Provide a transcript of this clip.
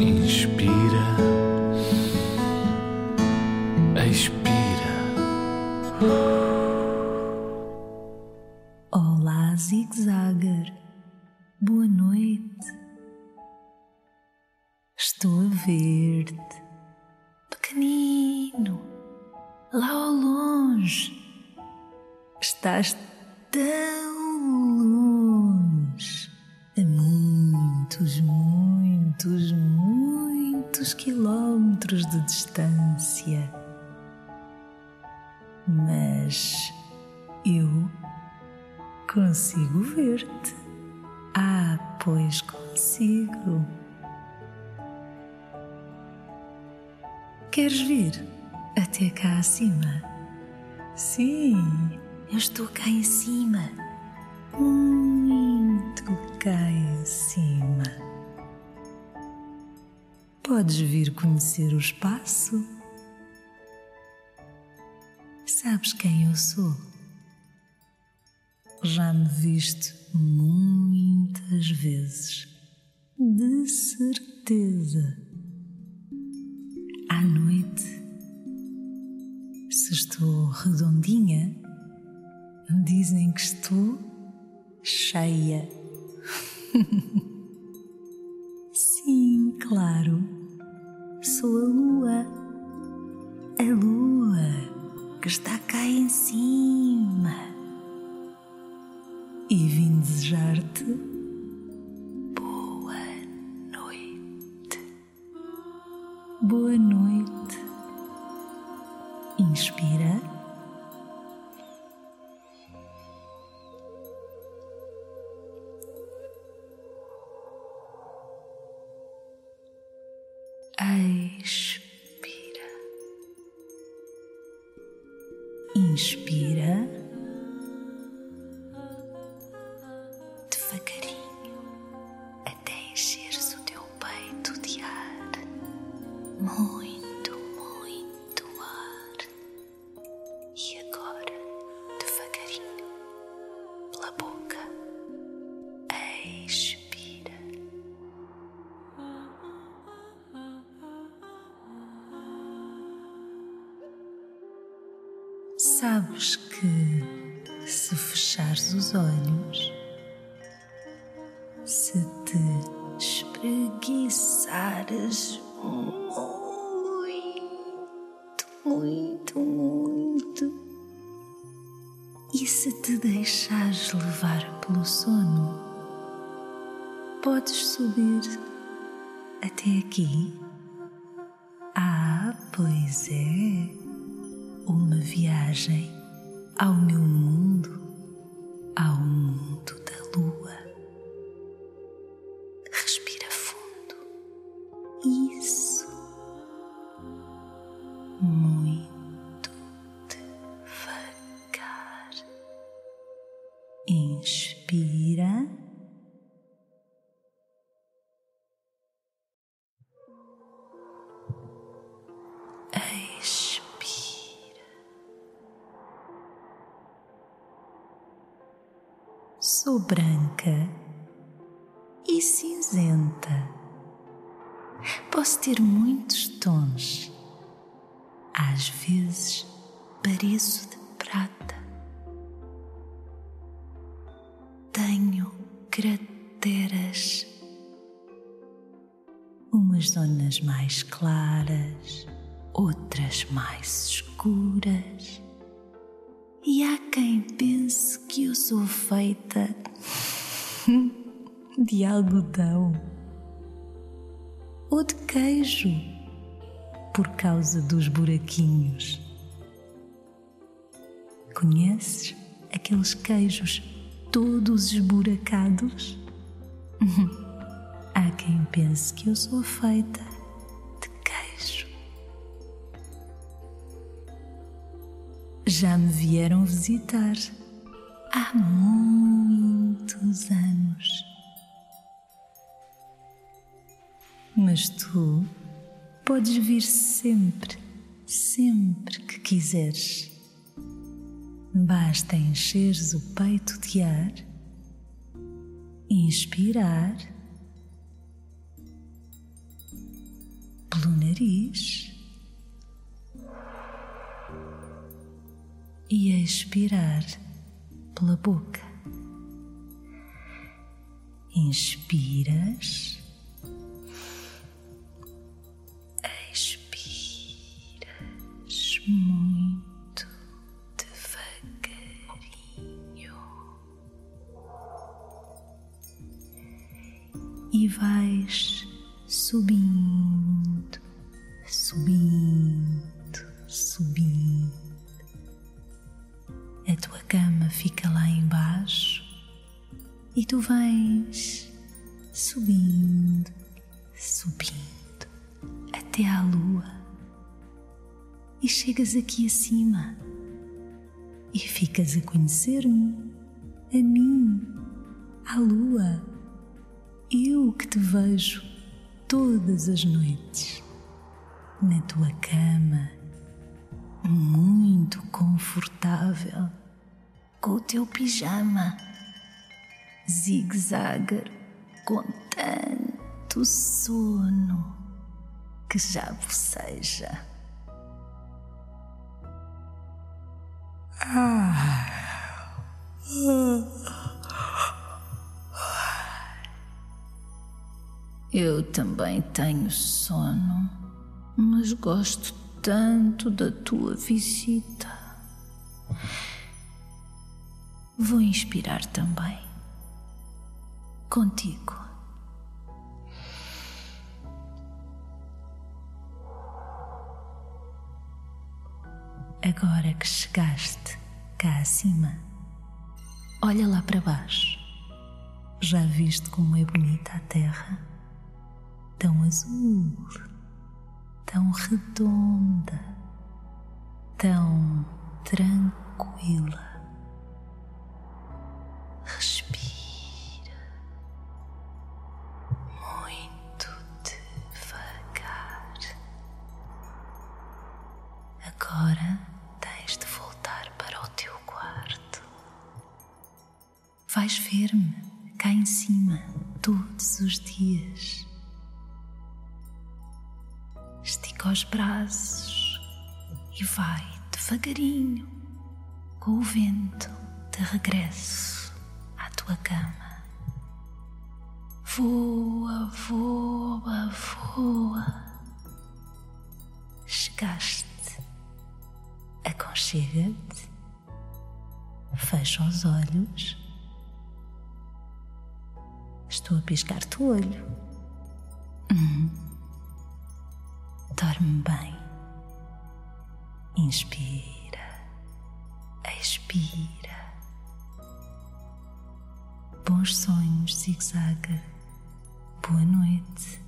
Inspira, expira. Olá, zigzagger. Boa noite. Estou a ver-te, pequenino, lá ao longe. Estás tão muitos quilómetros de distância. Mas eu consigo ver-te. Ah, pois consigo. Queres vir até cá acima? Sim, eu estou cá em cima. Muito cá em cima. Podes vir conhecer o espaço? Sabes quem eu sou? Já me viste muitas vezes, de certeza. À noite, se estou redondinha, dizem que estou cheia. Sim, claro, sou a lua. A lua que está cá em cima. E vim desejar-te boa noite. Boa noite. Inspira. Inspira. Sabes que se fechares os olhos, se te espreguiçares muito, muito, muito, e se te deixares levar pelo sono, podes subir até aqui. Ah, pois é uma viagem ao meu mundo, ao mundo da lua. Respira fundo. Isso. Muito devagar. Inspira. Branca e cinzenta. Posso ter muitos tons. Às vezes pareço de prata. Tenho crateras. Umas zonas mais claras, outras mais escuras. E há quem pense que eu sou feita de algodão ou de queijo por causa dos buraquinhos. Conheces aqueles queijos todos esburacados? Há quem pense que eu sou feita de queijo. Já me vieram visitar há muitos anos. Mas tu podes vir sempre, sempre que quiseres. Basta encheres o peito de ar, inspirar nariz e expirar pela boca. Inspiras, expiras muito devagarinho e vais subindo, subindo, subindo. E tu vais subindo, subindo até à lua. E chegas aqui acima. E ficas a conhecer-me, a mim, à lua, eu que te vejo todas as noites na tua cama, muito confortável, com o teu pijama zigue-zague com tanto sono que já boceja. Eu também tenho sono, mas gosto tanto da tua visita. Vou inspirar também. Contigo. Agora que chegaste cá acima, olha lá para baixo. Já viste como é bonita a terra? Tão azul, tão redonda, tão tranquila. Vais ver-me cá em cima todos os dias. Estica os braços e vai devagarinho com o vento de regresso à tua cama. Voa, voa, voa. Chegaste. Aconchega-te. Fecha os olhos. Estou a piscar-te o olho. Hum. Dorme bem. Inspira. Expira. Bons sonhos, zigue-zague. Boa noite.